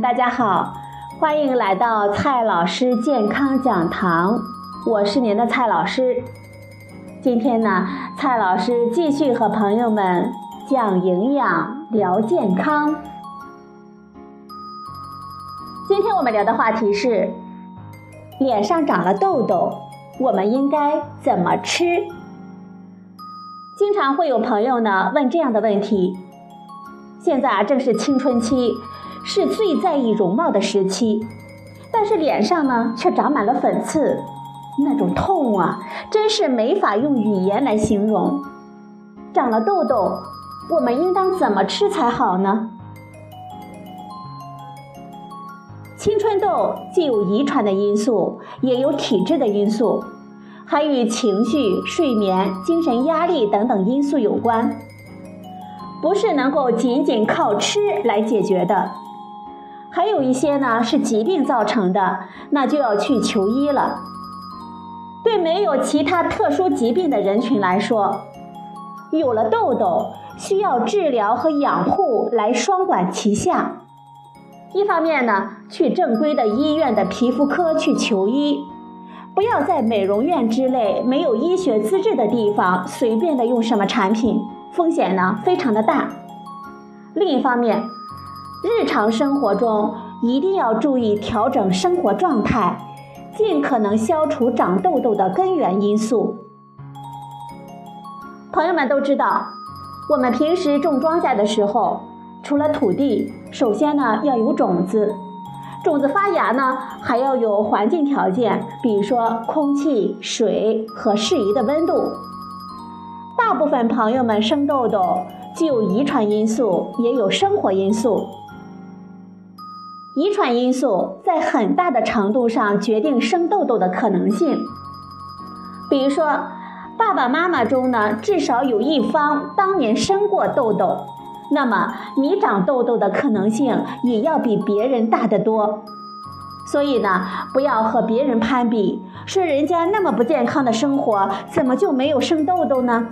大家好，欢迎来到蔡老师健康讲堂，我是您的蔡老师。今天呢，蔡老师继续和朋友们讲营养、聊健康。今天我们聊的话题是：脸上长了痘痘，我们应该怎么吃？经常会有朋友呢问这样的问题。现在啊，正是青春期。是最在意容貌的时期，但是脸上呢却长满了粉刺，那种痛啊，真是没法用语言来形容。长了痘痘，我们应当怎么吃才好呢？青春痘既有遗传的因素，也有体质的因素，还与情绪、睡眠、精神压力等等因素有关，不是能够仅仅靠吃来解决的。还有一些呢是疾病造成的，那就要去求医了。对没有其他特殊疾病的人群来说，有了痘痘，需要治疗和养护来双管齐下。一方面呢，去正规的医院的皮肤科去求医，不要在美容院之类没有医学资质的地方随便的用什么产品，风险呢非常的大。另一方面，日常生活中一定要注意调整生活状态，尽可能消除长痘痘的根源因素。朋友们都知道，我们平时种庄稼的时候，除了土地，首先呢要有种子，种子发芽呢还要有环境条件，比如说空气、水和适宜的温度。大部分朋友们生痘痘，既有遗传因素，也有生活因素。遗传因素在很大的程度上决定生痘痘的可能性。比如说，爸爸妈妈中呢，至少有一方当年生过痘痘，那么你长痘痘的可能性也要比别人大得多。所以呢，不要和别人攀比，说人家那么不健康的生活，怎么就没有生痘痘呢？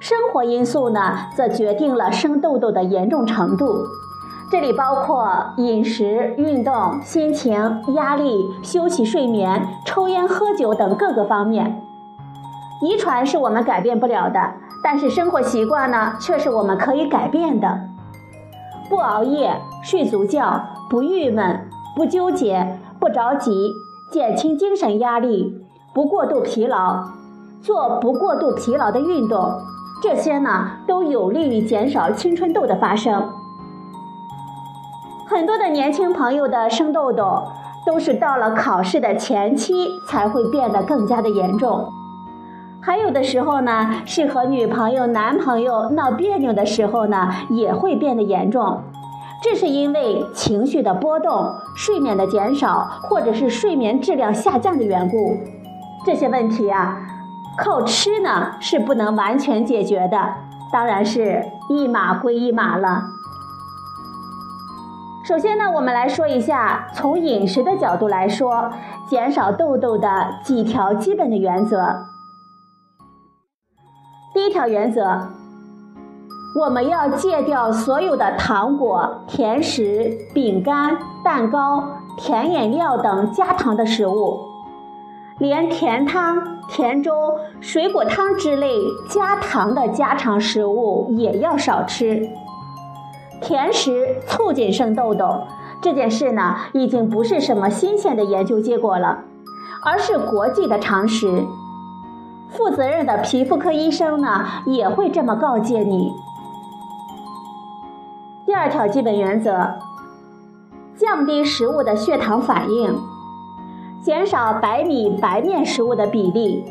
生活因素呢，则决定了生痘痘的严重程度。这里包括饮食、运动、心情、压力、休息、睡眠、抽烟、喝酒等各个方面。遗传是我们改变不了的，但是生活习惯呢，却是我们可以改变的。不熬夜，睡足觉，不郁闷，不纠结，不着急，减轻精神压力，不过度疲劳，做不过度疲劳的运动，这些呢，都有利于减少青春痘的发生。很多的年轻朋友的生痘痘，都是到了考试的前期才会变得更加的严重。还有的时候呢，是和女朋友、男朋友闹别扭的时候呢，也会变得严重。这是因为情绪的波动、睡眠的减少，或者是睡眠质量下降的缘故。这些问题啊，靠吃呢是不能完全解决的，当然是一码归一码了。首先呢，我们来说一下从饮食的角度来说，减少痘痘的几条基本的原则。第一条原则，我们要戒掉所有的糖果、甜食、饼干、蛋糕、甜饮料等加糖的食物，连甜汤、甜粥、水果汤之类加糖的家常食物也要少吃。甜食促进生痘痘这件事呢，已经不是什么新鲜的研究结果了，而是国际的常识。负责任的皮肤科医生呢，也会这么告诫你。第二条基本原则：降低食物的血糖反应，减少白米白面食物的比例，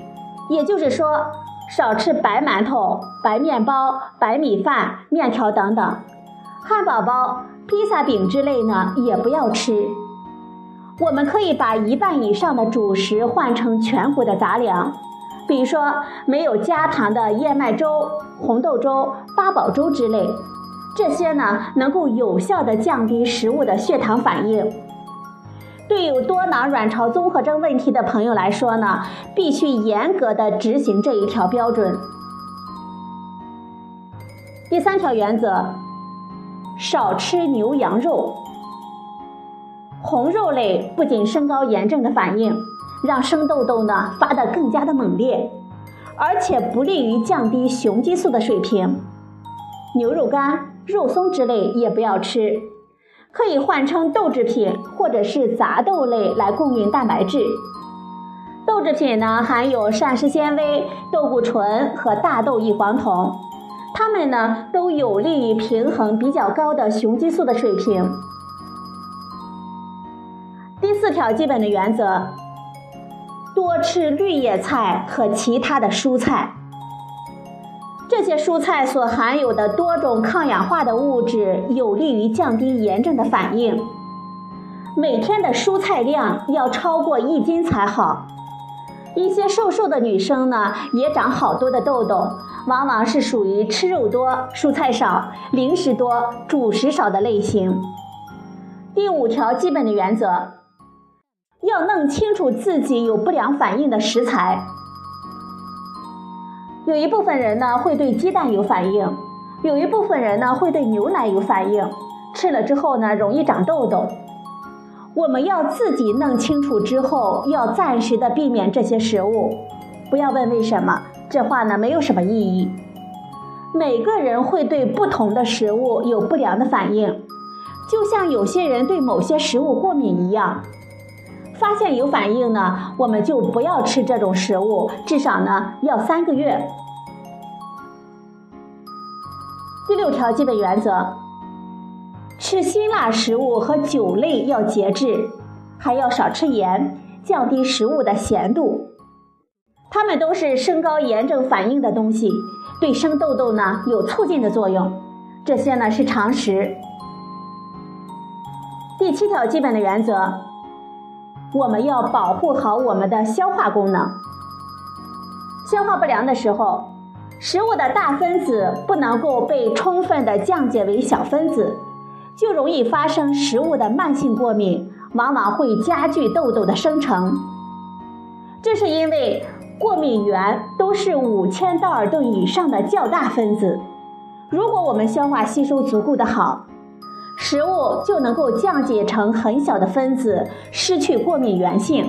也就是说，少吃白馒头、白面包、白米饭、面条等等。汉堡包、披萨饼之类呢，也不要吃。我们可以把一半以上的主食换成全谷的杂粮，比如说没有加糖的燕麦粥、红豆粥、八宝粥之类。这些呢，能够有效的降低食物的血糖反应。对有多囊卵巢综合征问题的朋友来说呢，必须严格的执行这一条标准。第三条原则。少吃牛羊肉。红肉类不仅升高炎症的反应，让生痘痘呢发得更加的猛烈，而且不利于降低雄激素的水平。牛肉干、肉松之类也不要吃，可以换成豆制品或者是杂豆类来供应蛋白质。豆制品呢含有膳食纤维、豆固醇和大豆异黄酮，它们呢都有利于平衡比较高的雄激素的水平。第四条基本的原则：多吃绿叶菜和其他的蔬菜。这些蔬菜所含有的多种抗氧化的物质，有利于降低炎症的反应。每天的蔬菜量要超过一斤才好。一些瘦瘦的女生呢，也长好多的痘痘，往往是属于吃肉多、蔬菜少、零食多、主食少的类型。第五条基本的原则，要弄清楚自己有不良反应的食材。有一部分人呢会对鸡蛋有反应，有一部分人呢会对牛奶有反应，吃了之后呢容易长痘痘。我们要自己弄清楚之后，要暂时的避免这些食物，不要问为什么，这话呢没有什么意义。每个人会对不同的食物有不良的反应，就像有些人对某些食物过敏一样。发现有反应呢，我们就不要吃这种食物，至少呢要三个月。第六条基本原则：吃辛辣食物和酒类要节制，还要少吃盐，降低食物的咸度。它们都是升高炎症反应的东西，对生痘痘呢有促进的作用。这些呢是常识。第七条基本的原则。我们要保护好我们的消化功能。消化不良的时候，食物的大分子不能够被充分的降解为小分子，就容易发生食物的慢性过敏，往往会加剧痘痘的生成。这是因为过敏原都是五千道尔顿以上的较大分子。如果我们消化吸收足够的好，食物就能够降解成很小的分子，失去过敏原性。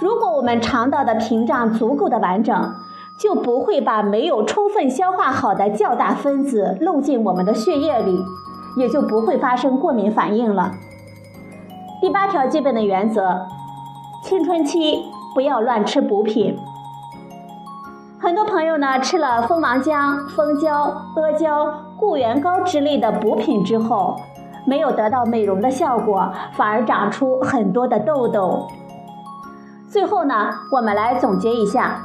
如果我们肠道的屏障足够的完整，就不会把没有充分消化好的较大分子漏进我们的血液里，也就不会发生过敏反应了。第八条基本的原则：青春期不要乱吃补品。很多朋友呢吃了蜂王浆、蜂胶、阿胶。固元膏之类的补品之后，没有得到美容的效果，反而长出很多的痘痘。最后呢，我们来总结一下：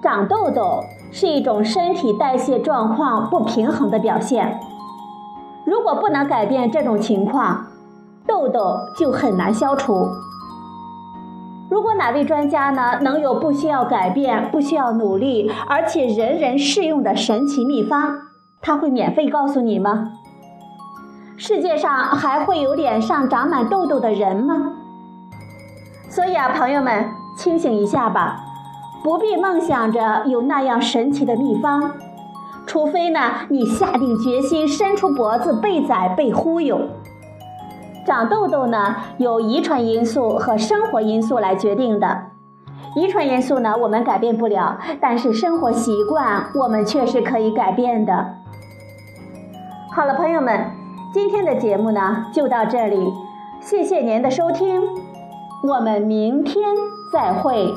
长痘痘是一种身体代谢状况不平衡的表现。如果不能改变这种情况，痘痘就很难消除。如果哪位专家呢能有不需要改变、不需要努力，而且人人适用的神奇秘方？他会免费告诉你吗？世界上还会有脸上长满痘痘的人吗？所以啊，朋友们，清醒一下吧，不必梦想着有那样神奇的秘方，除非呢，你下定决心伸出脖子被宰被忽悠。长痘痘呢，有遗传因素和生活因素来决定的。遗传因素呢，我们改变不了，但是生活习惯我们却是可以改变的。好了，朋友们，今天的节目呢就到这里，谢谢您的收听，我们明天再会。